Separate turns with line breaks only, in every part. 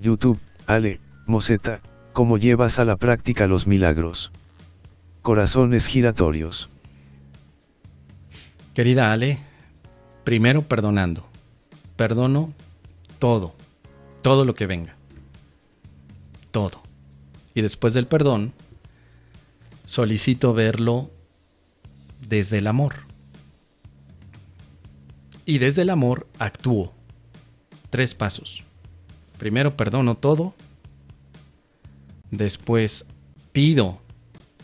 YouTube, Ale, Moseta, ¿cómo llevas a la práctica los milagros? Corazones giratorios.
Querida Ale, primero perdonando. Perdono todo, todo lo que venga. Todo. Y después del perdón, solicito verlo desde el amor. Y desde el amor actúo. Tres pasos. Primero perdono todo. Después pido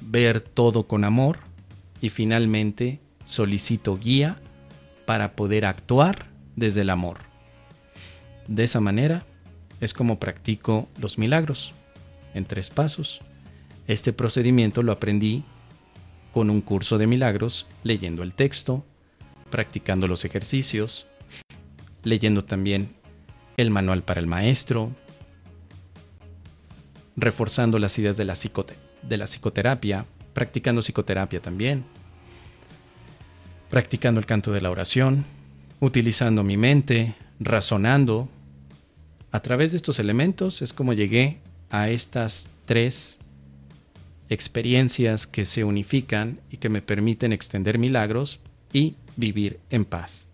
ver todo con amor. Y finalmente solicito guía para poder actuar desde el amor. De esa manera es como practico los milagros, en tres pasos. Este procedimiento lo aprendí con un curso de milagros, leyendo el texto, practicando los ejercicios, leyendo también el manual para el maestro, reforzando las ideas de la, de la psicoterapia, practicando psicoterapia también, practicando el canto de la oración, utilizando mi mente, razonando. A través de estos elementos es como llegué a estas tres experiencias que se unifican y que me permiten extender milagros y vivir en paz.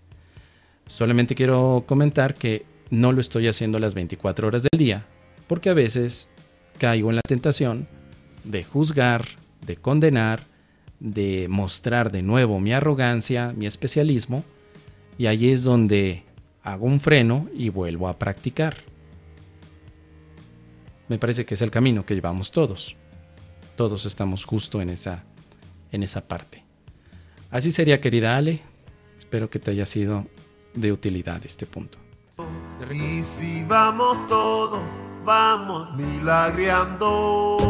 Solamente quiero comentar que no lo estoy haciendo las 24 horas del día, porque a veces caigo en la tentación de juzgar, de condenar, de mostrar de nuevo mi arrogancia, mi especialismo, y ahí es donde hago un freno y vuelvo a practicar. Me parece que es el camino que llevamos todos todos estamos justo en esa, en esa parte. Así sería, querida Ale. Espero que te haya sido de utilidad este punto.
Y si vamos todos, vamos milagreando.